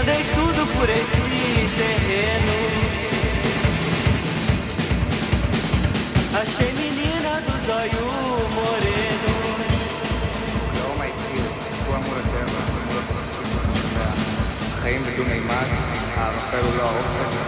andei tudo por esse terreno. Achei menina do zóio moreno. Não, my dear, tu amor eterno, reino do Neymar, ah, a Ferro da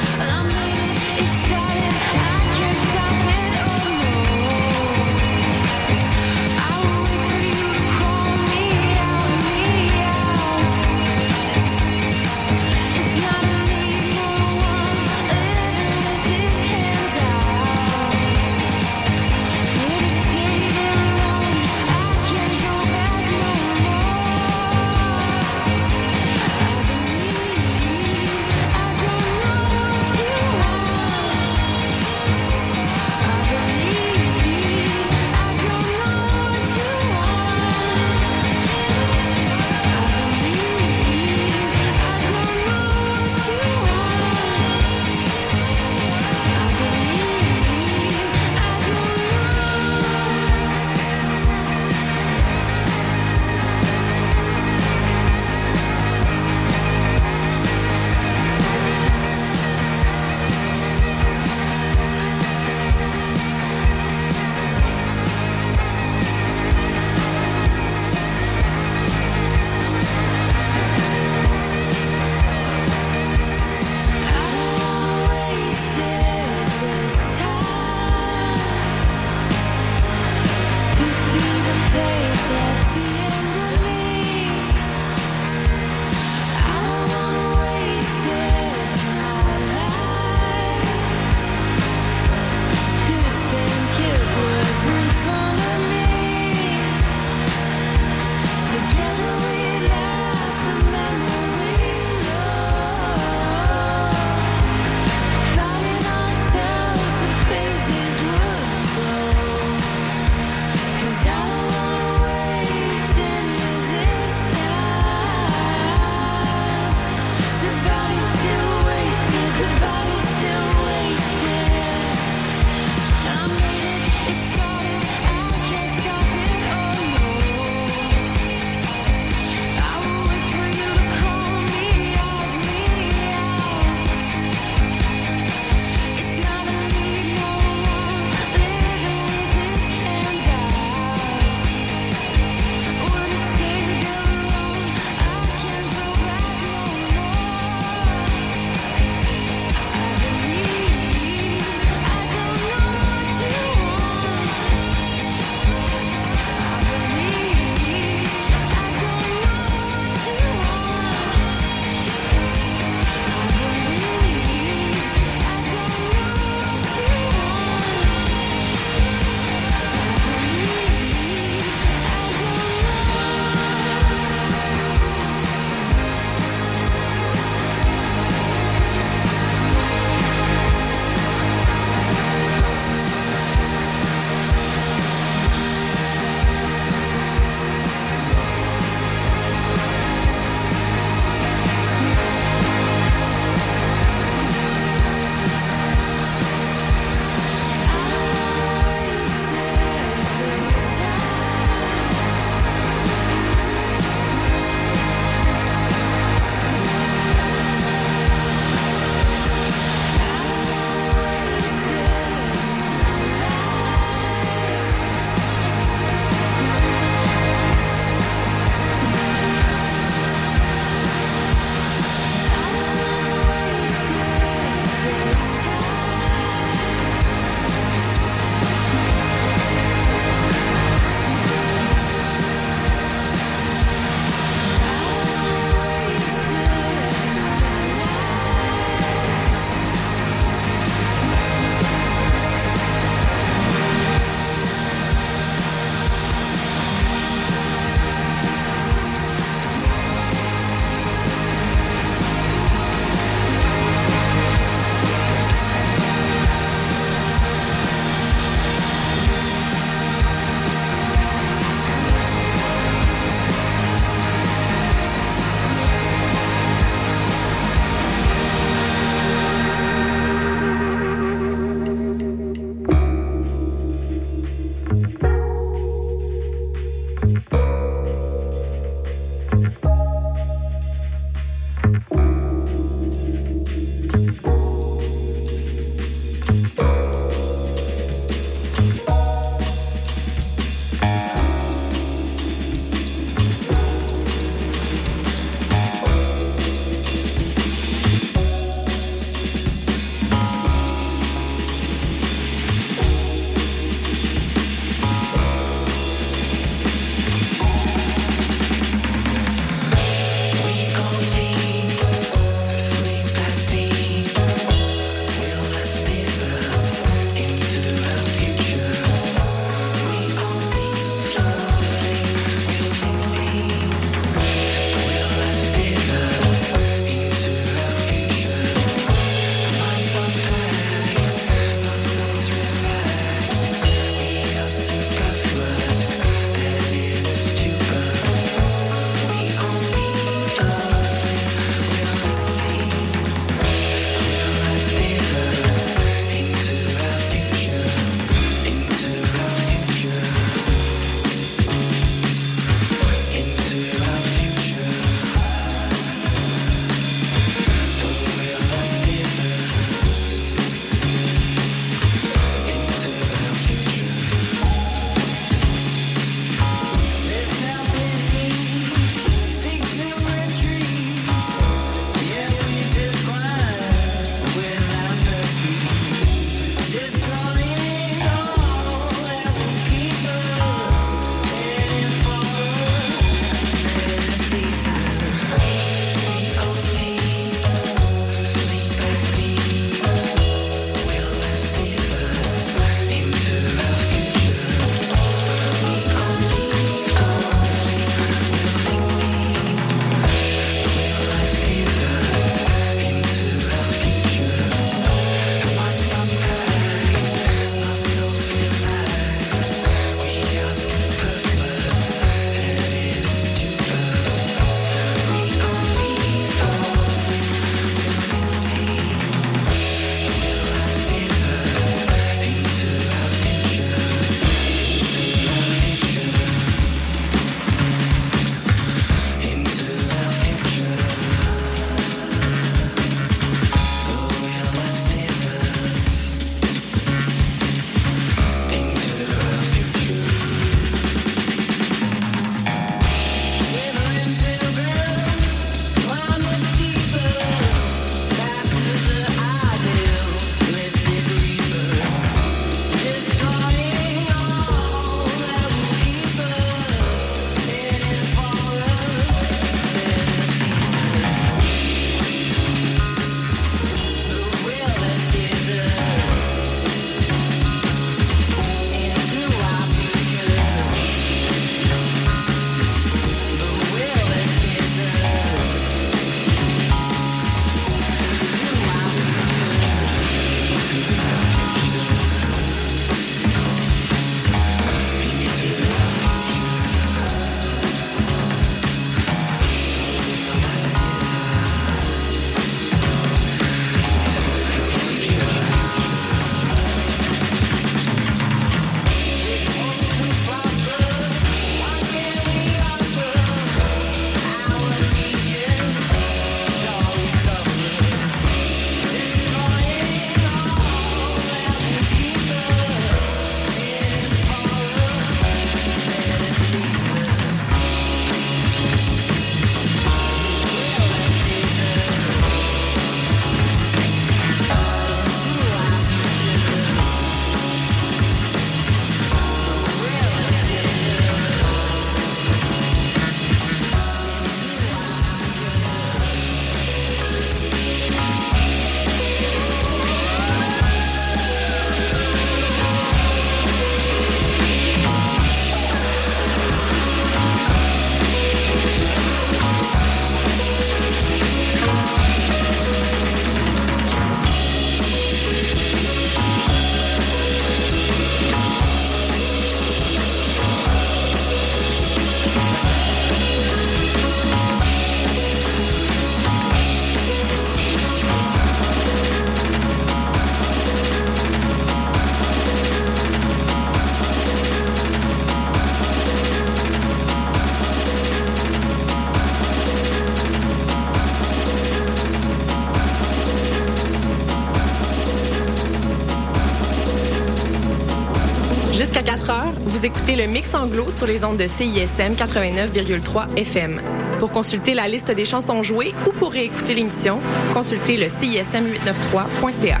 le Mix Anglo sur les ondes de CISM 89,3 FM. Pour consulter la liste des chansons jouées ou pour réécouter l'émission, consultez le CISM893.ca.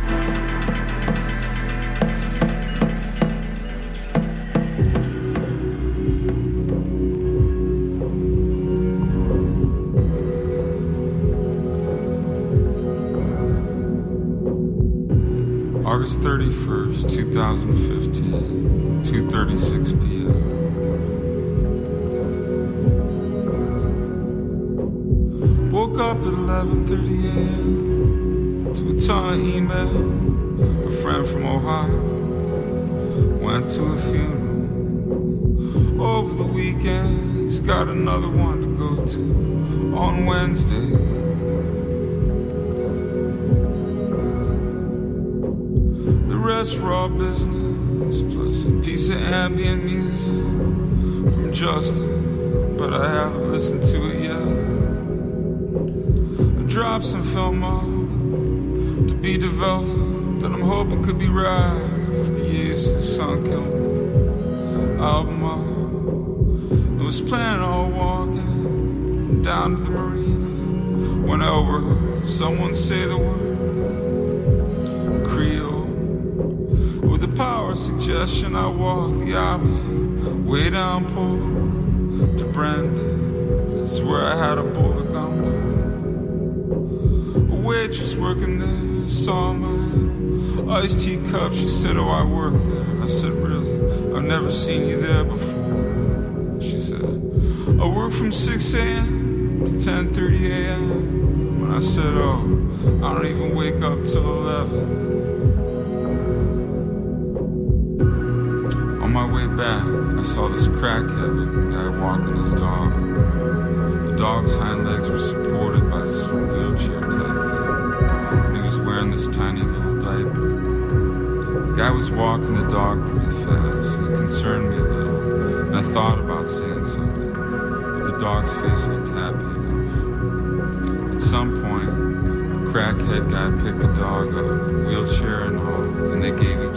August 31st, 2015, 2:36 p.m. Woke up at 11:30 a.m. to a ton of email. A friend from Ohio went to a funeral over the weekend. He's got another one to go to on Wednesday. The rest raw business plus a piece of ambient music from Justin, but I haven't listened to it yet. I dropped some film off to be developed that I'm hoping could be right for the years of Sunkill album. I was planning on walking down to the marina when I overheard someone say the word suggestion, I walk the opposite way down Polk to Brandon. It's where I had a of gumbo. A waitress working there saw my iced tea cup. She said, Oh, I work there. I said, Really? I've never seen you there before. She said, I work from 6 a.m. to 10:30 a.m. When I said, Oh, I don't even wake up till 11. My way back, I saw this crackhead looking guy walking his dog. The dog's hind legs were supported by this little wheelchair type thing, and he was wearing this tiny little diaper. The guy was walking the dog pretty fast, and it concerned me a little, and I thought about saying something, but the dog's face looked happy enough. At some point, the crackhead guy picked the dog up, wheelchair and all, and they gave each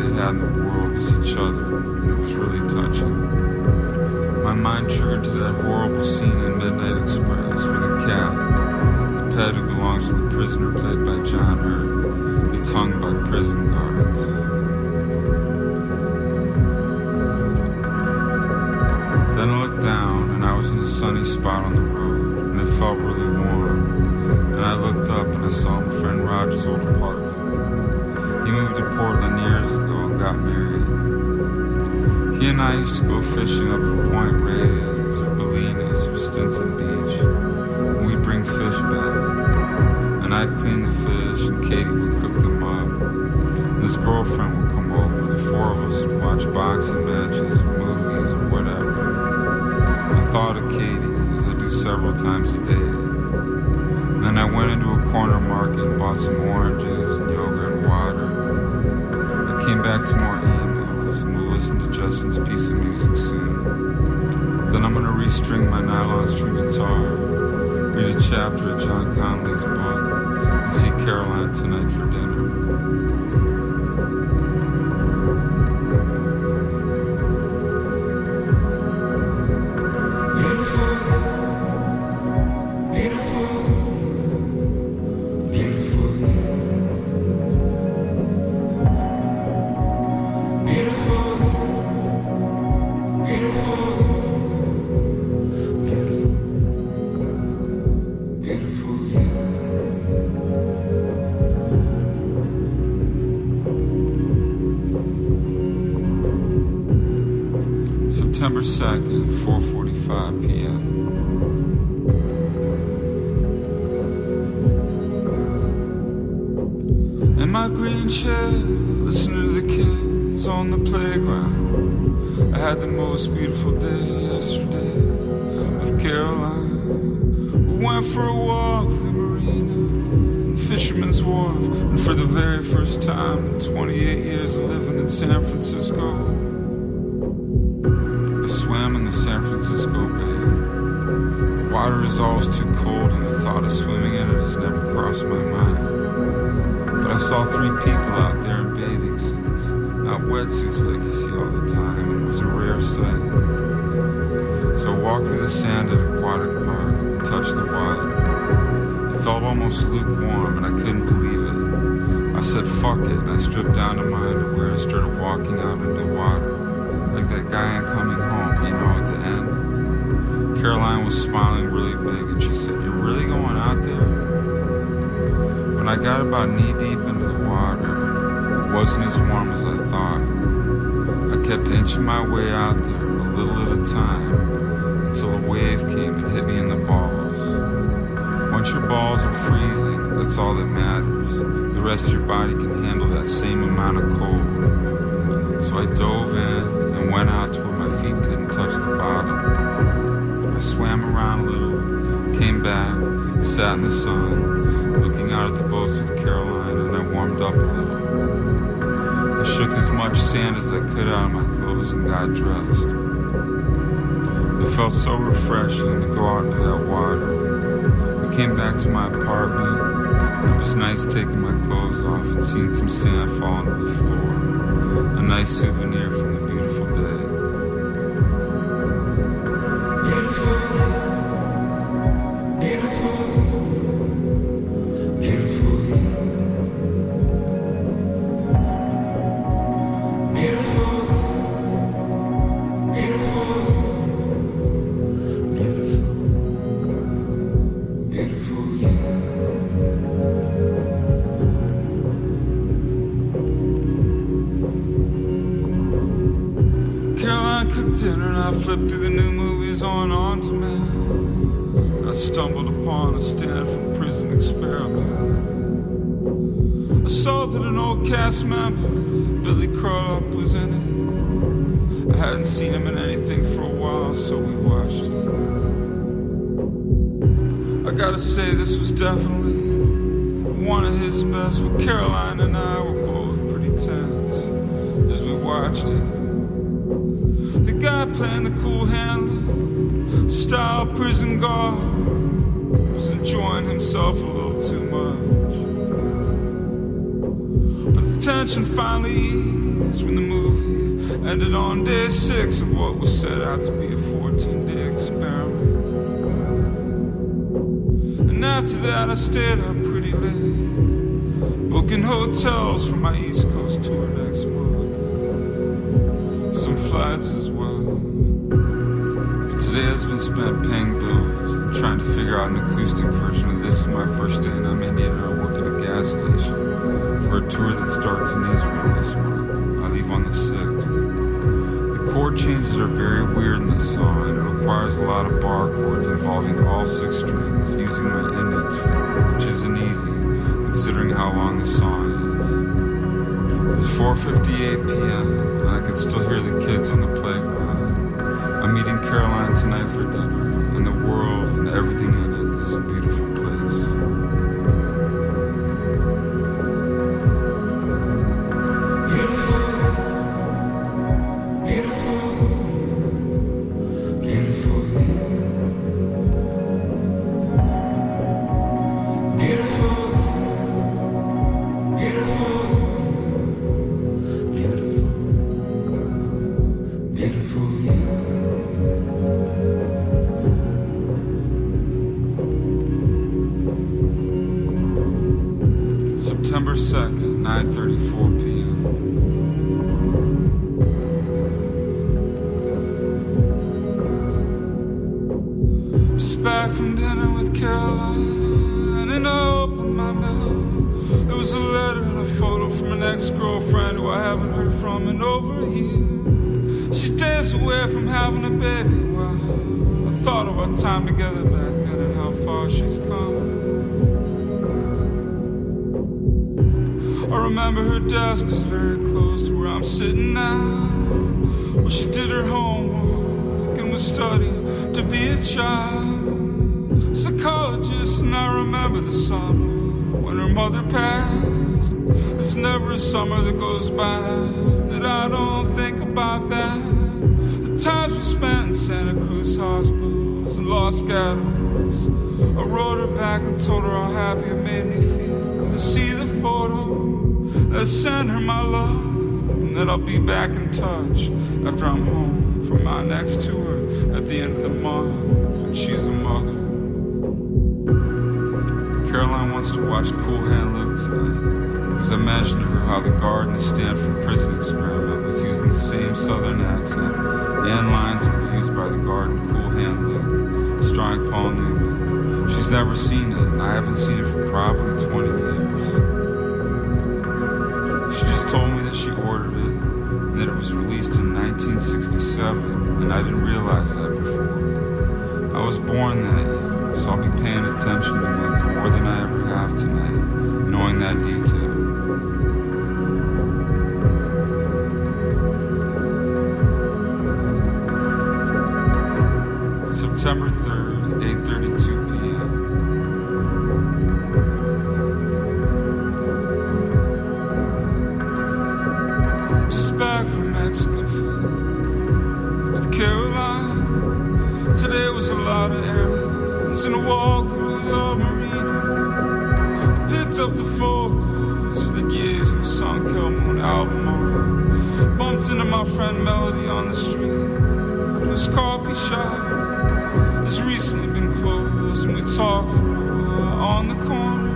they had in the world was each other, and it was really touching. My mind triggered to that horrible scene in Midnight Express where the cat, the pet who belongs to the prisoner played by John Hurt, gets hung by prison guards. Then I looked down and I was in a sunny spot on the road and it felt really warm. And I looked up and I saw my friend Roger's old apartment. I used to go fishing up in Point Reyes or Bolinas or Stinson Beach. And we'd bring fish back. And I'd clean the fish and Katie would cook them up. And his girlfriend would come over. The four of us would watch boxing matches or movies or whatever. I thought of Katie as I do several times a day. Then I went into a corner market and bought some oranges and yogurt and water. I came back to more and listen piece of music soon. Then I'm gonna restring my nylon string guitar, read a chapter of John Conley's book, and see Caroline tonight for dinner. September 2nd, 4:45 p.m. In my green chair, listening to the kids on the playground. I had the most beautiful day yesterday with Caroline. We went for a walk to the marina Fisherman's Wharf, and for the very first time in 28 years of living in San Francisco, Is always too cold, and the thought of swimming in it has never crossed my mind. But But I saw three people out there in bathing suits, not wetsuits like you see all the time, and it was a rare sight. So I walked through the sand at Aquatic Park and touched the water. It felt almost lukewarm, and I couldn't believe it. I said, fuck it, and I stripped down to my underwear and started walking out into the water. Like that guy in Coming Home, you know, at the end. Caroline was smiling really big, and she said, You're really going out there? When I got about knee deep into the water, it wasn't as warm as I thought. I kept inching my way out there, a little at a time, until a wave came and hit me in the balls. Once your balls are freezing, that's all that matters. The rest of your body can handle that same amount of cold. So I dove in and went out to came back, sat in the sun, looking out at the boats with Caroline, and I warmed up a little. I shook as much sand as I could out of my clothes and got dressed. It felt so refreshing to go out into that water. I came back to my apartment. It was nice taking my clothes off and seeing some sand fall onto the floor. A nice souvenir was definitely one of his best, but Caroline and I were both pretty tense as we watched it. The guy playing the Cool Hand Luke, style prison guard, was enjoying himself a little too much. But the tension finally eased when the movie ended on day six of what was set out to be a 14 stayed up pretty late, booking hotels for my East Coast tour next month. Some flights as well. But today has been spent paying bills and trying to figure out an acoustic version of This Is My First Day, and I'm Indian and I work at a gas station for a tour that starts in Israel this month. I leave on the 6th. The chord changes are very weird in this song, and it requires a lot of bar chords involving all six strings using my index finger, which isn't easy considering how long the song is. It's 4:58 p.m. and I can still hear the kids on the playground. I'm meeting Caroline tonight for dinner, and the world send her my love, and then I'll be back in touch after I'm home from my next tour at the end of the month when she's a mother. Caroline wants to watch Cool Hand Luke tonight because I mentioned to her how the guard in the Stanford prison experiment was using the same southern accent and lines that were used by the guard in Cool Hand Luke, starring Paul Newman. She's never seen it, and I haven't seen it for probably 20 years. Was released in 1967, and I didn't realize that before. I was born that year, so I'll be paying attention to the movie more than I ever have tonight, knowing that detail. September 3rd, 8:32 friend Melody on the street. Whose coffee shop has recently been closed, and we talked for a while on the corner,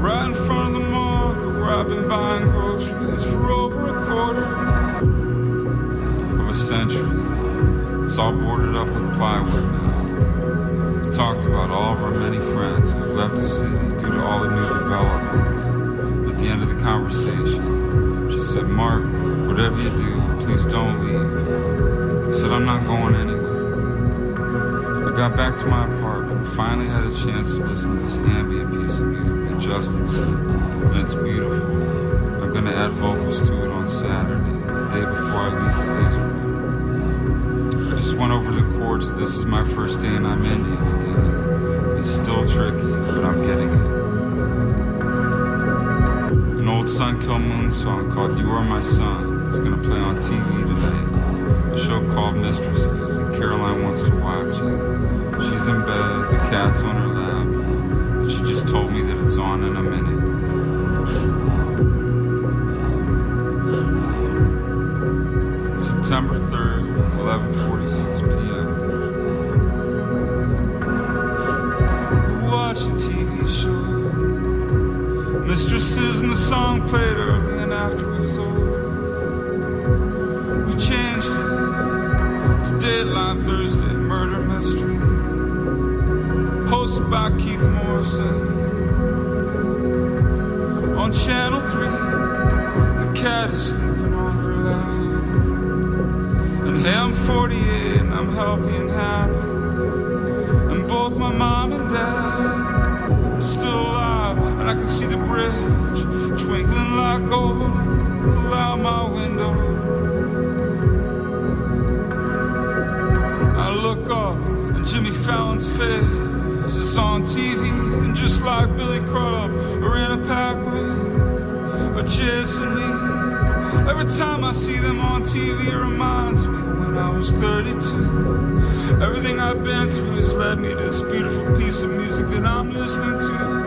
right in front of the market where I've been buying groceries for over a quarter of a century. It's all boarded up with plywood now. We talked about all of our many friends who've left the city due to all the new developments. At the end of the conversation, she said, Mark, whatever you do, please don't leave. I said, I'm not going anywhere. I got back to my apartment and finally had a chance to listen to this ambient piece of music that Justin sent, and it's beautiful. I'm going to add vocals to it on Saturday, the day before I leave for Israel. I just went over the chords. This is my first day and I'm Indian again. It's still tricky, but I'm getting it. An old Sun Kil Moon song called You Are My Son going to play on TV tonight. A show called Mistresses, and Caroline wants to watch it. She's in bed, the cat's on her lap, and she just told me that it's on in a minute. September 3rd, on TV, and just like Billy Crudup. Or Anna Paquin or Jason Lee, every time I see them on TV, it reminds me when I was 32. Everything I've been through has led me to this beautiful piece of music that I'm listening to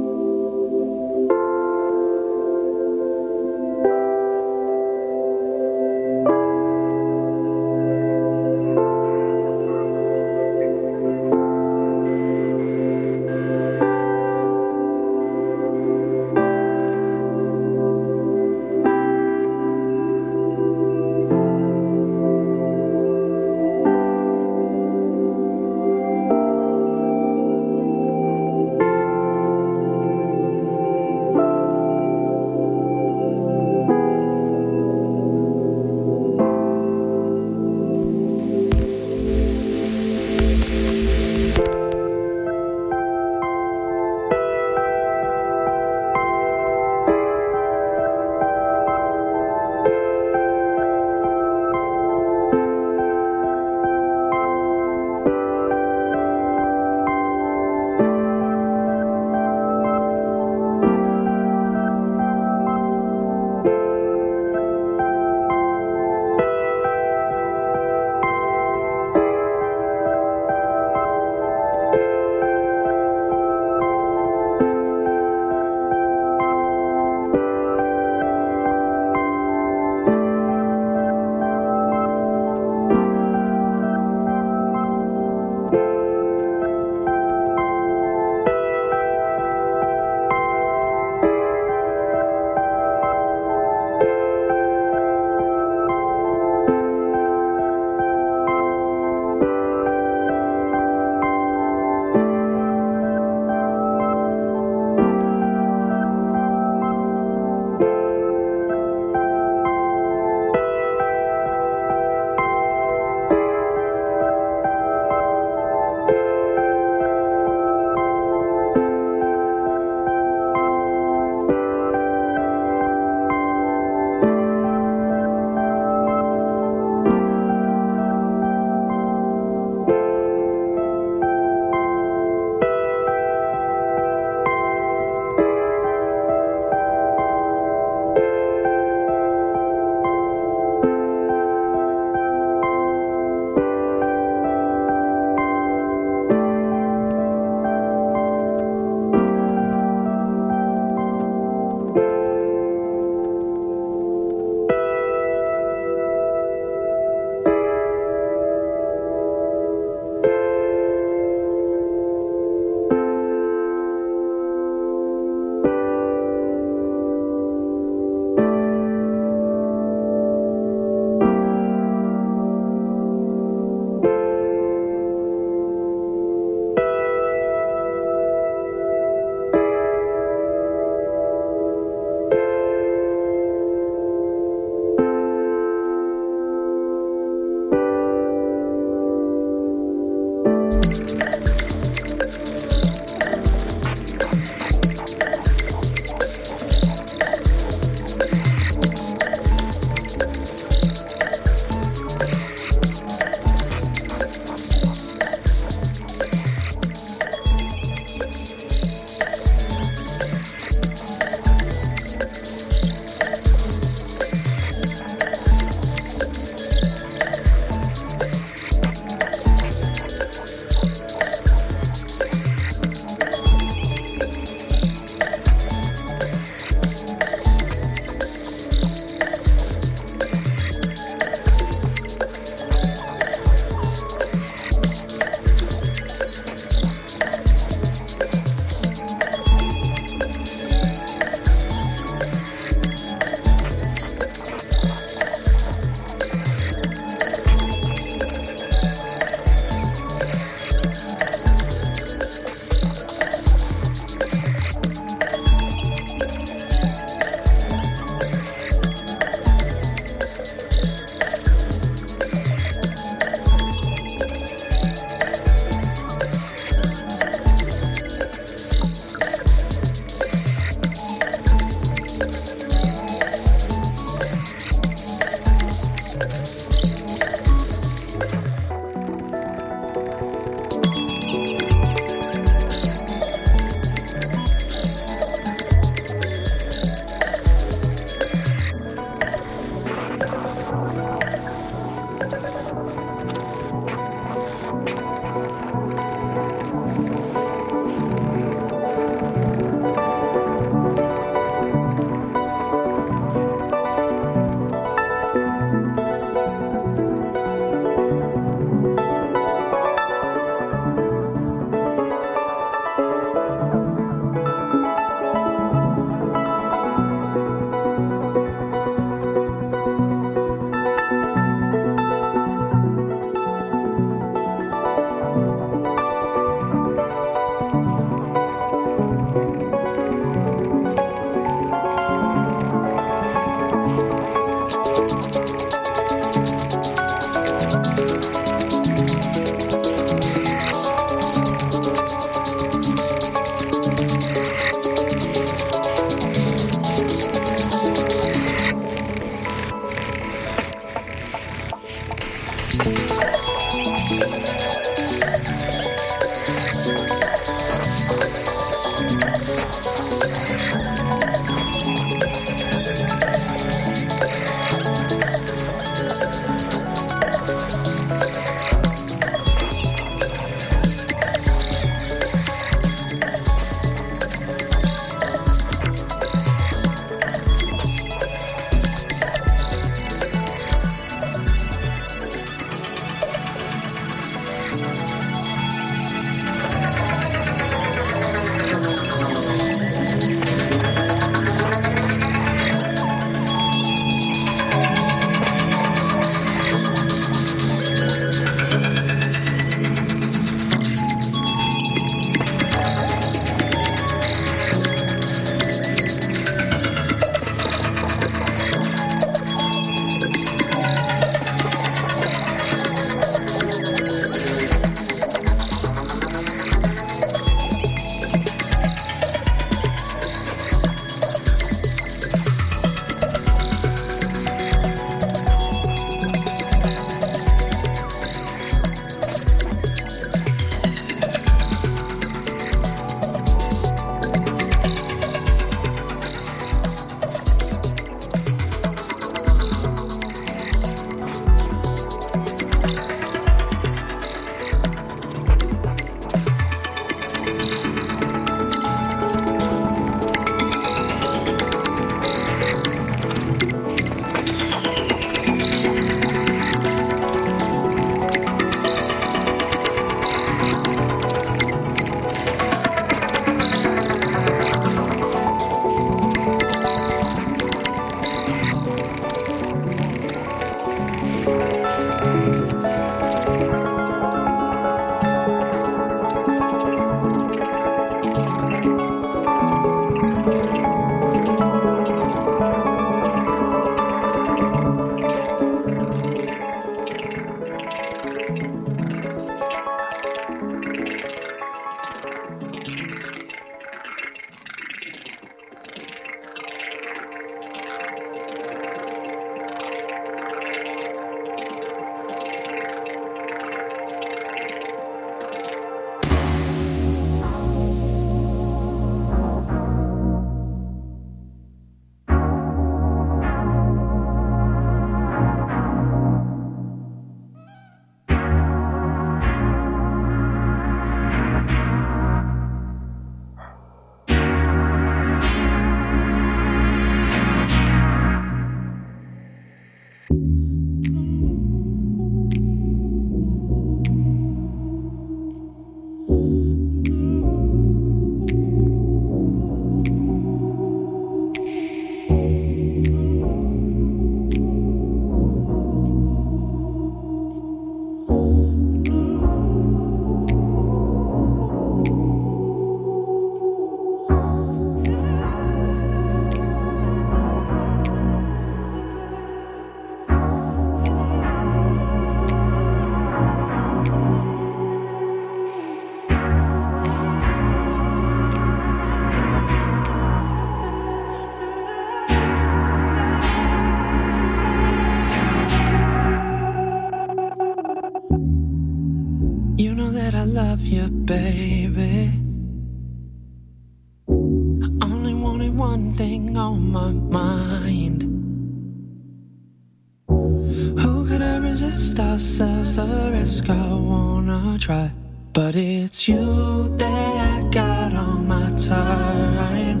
resist ourselves? A risk I wanna try. But it's you that I got on my time.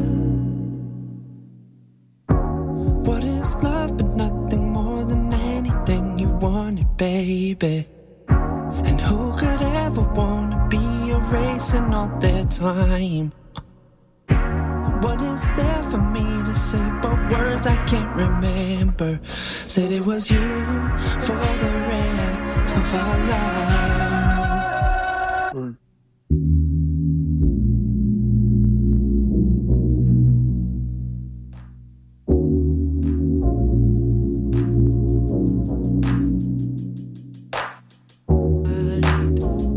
What is love but nothing more than anything you wanted, baby? And who could ever wanna be erasing all their time? What is there for me to say but words I can't remember? Said it was you for the rest of our lives.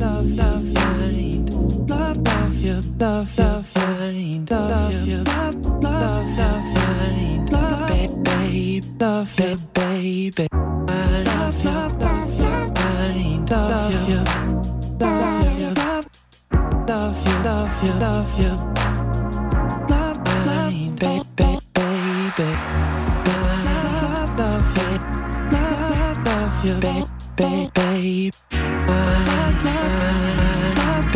Love, love, mind, love, love, you, love, love, mind, love, babe, baby, mind, love, love, love, love, mind, love, you, love, you, love, love, you, love, you, love, you, love, babe, babe, baby, love, love, love, love, you. Mind, mind,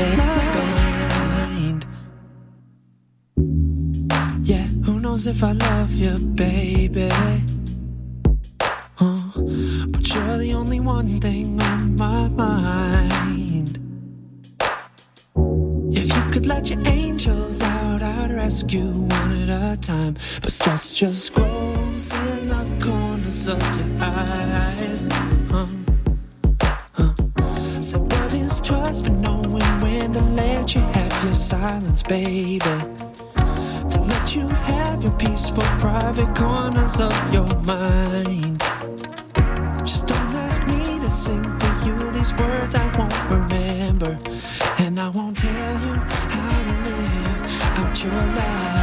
mind. Yeah, who knows if I love you, baby? Uh, but you're the only one thing on my mind. If you could let your angels out, I'd rescue one at a time. But stress just grows in the corners of your eyes. Um, so what is trust but knowing when to let you have your silence, baby? To let you have your peaceful private corners of your mind. Words I won't remember. And I won't tell you how to live out your life.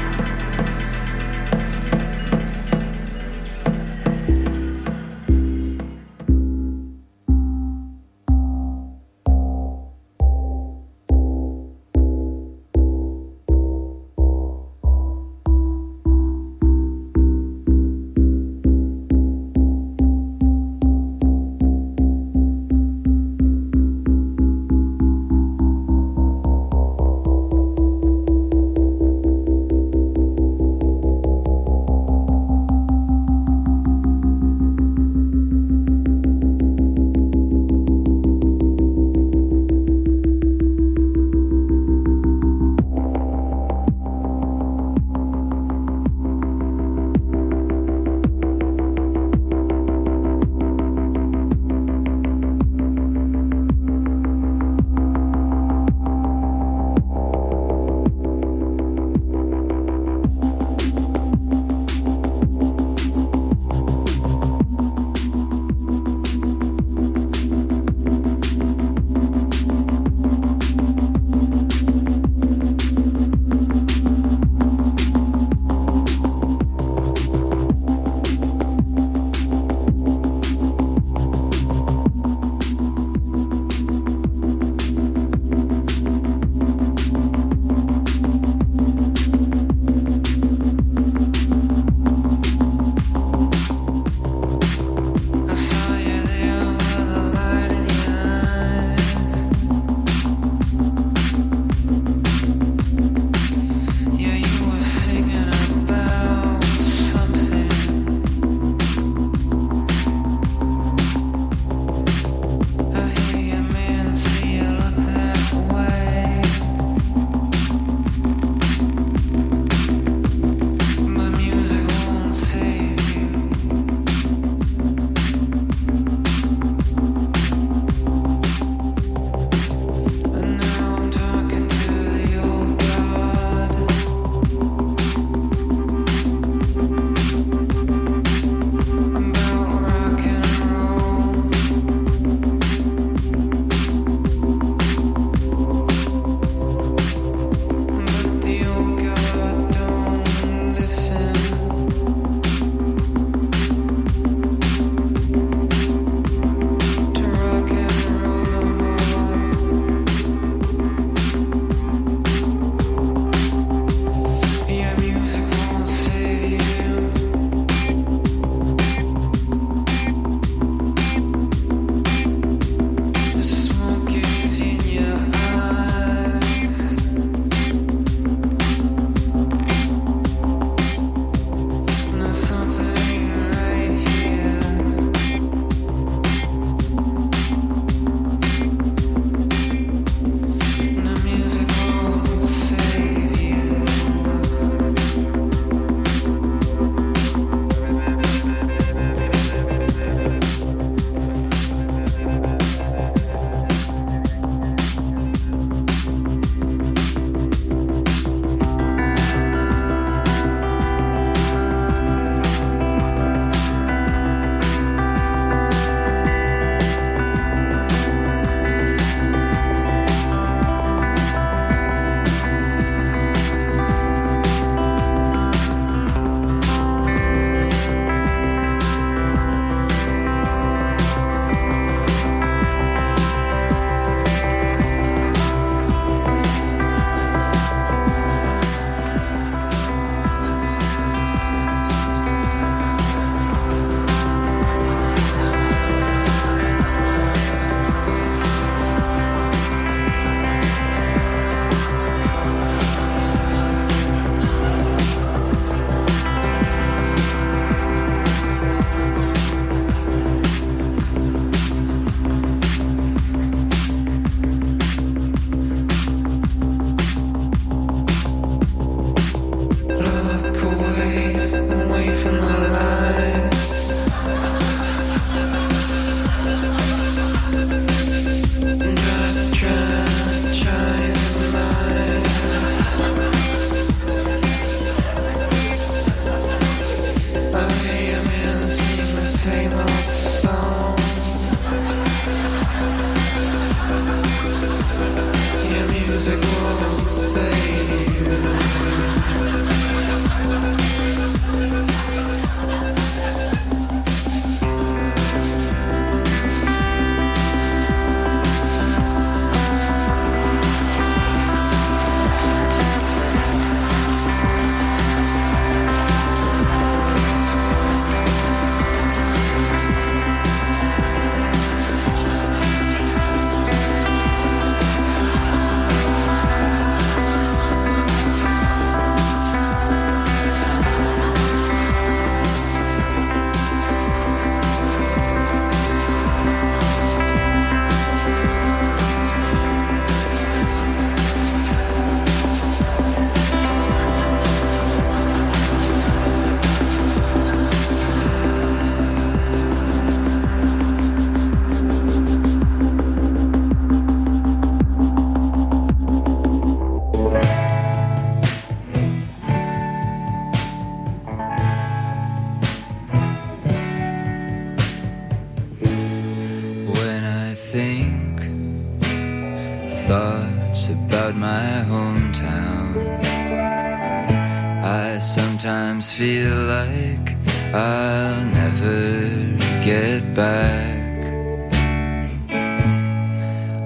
feel like I'll never get back.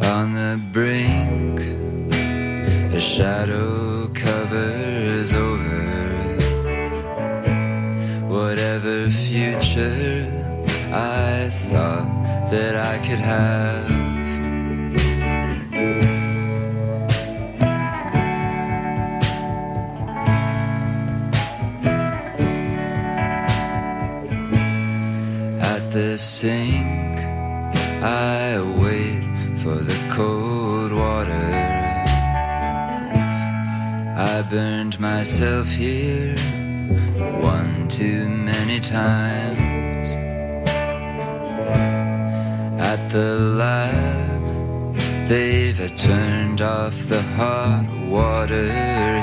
On the brink, a shadow covers over whatever future I thought that I could have. Myself here one too many times. At the lab, they've turned off the hot water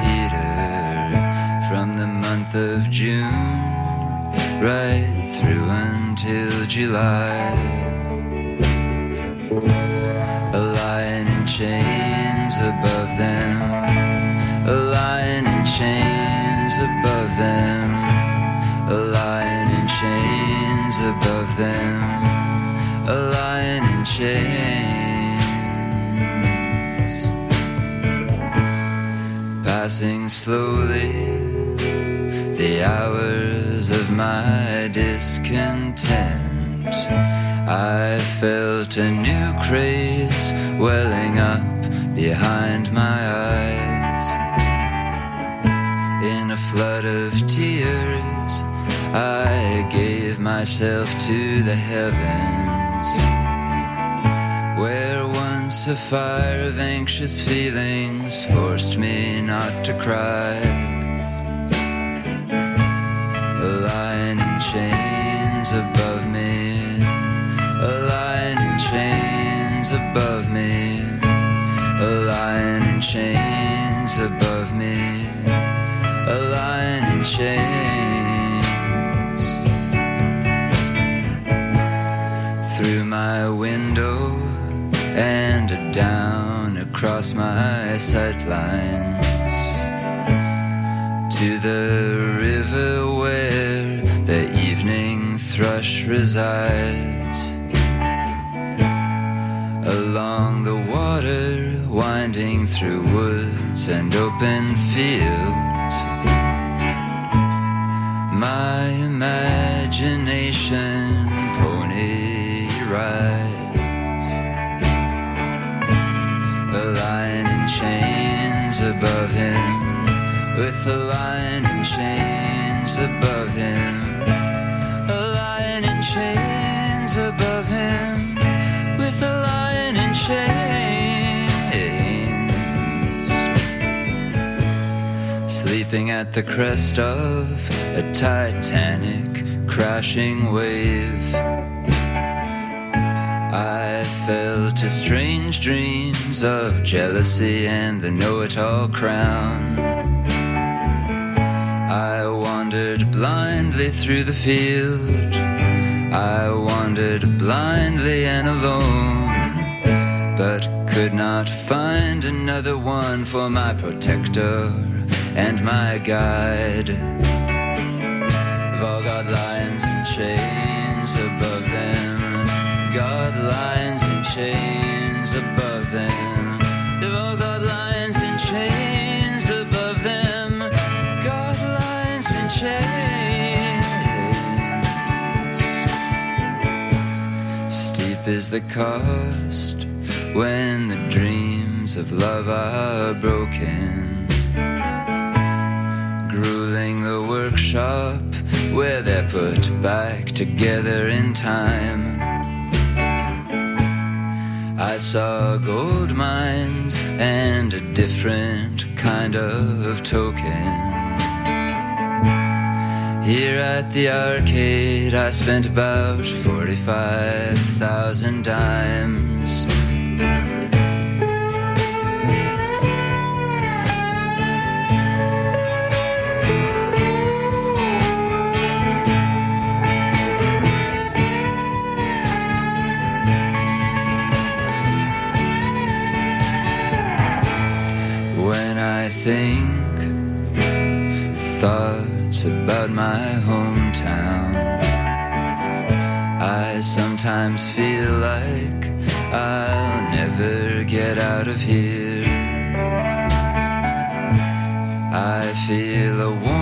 heater from the month of June right through until July. A lion in chains above them, them, a lion in chains. Passing slowly the hours of my discontent. I felt a new craze welling up behind my eyes. In a flood of tears, I myself to the heavens, where once a fire of anxious feelings forced me not to cry. A lion in chains above me. A lion in chains above me. A lion in chains above me. A lion in chains. And down across my sightlines to the river where the evening thrush resides. Along the water, winding through woods and open fields. My imagination pony rides. Above him with a lion in chains above him. A lion in chains above him, with a lion in chains. Sleeping at the crest of a titanic crashing wave. I fell to strange dreams of jealousy and the know it all crown. I wandered blindly through the field. I wandered blindly and alone. But could not find another one for my protector and my guide. All got lions and chains above got lions and chains above them. They've all got lions and chains above them, got lions and chains. Steep is the cost when the dreams of love are broken. Grueling the workshop where they're put back together in time. I saw gold mines and a different kind of token. Here at the arcade, I spent about 45,000 dimes. My hometown, I sometimes feel like I'll never get out of here. I feel a warm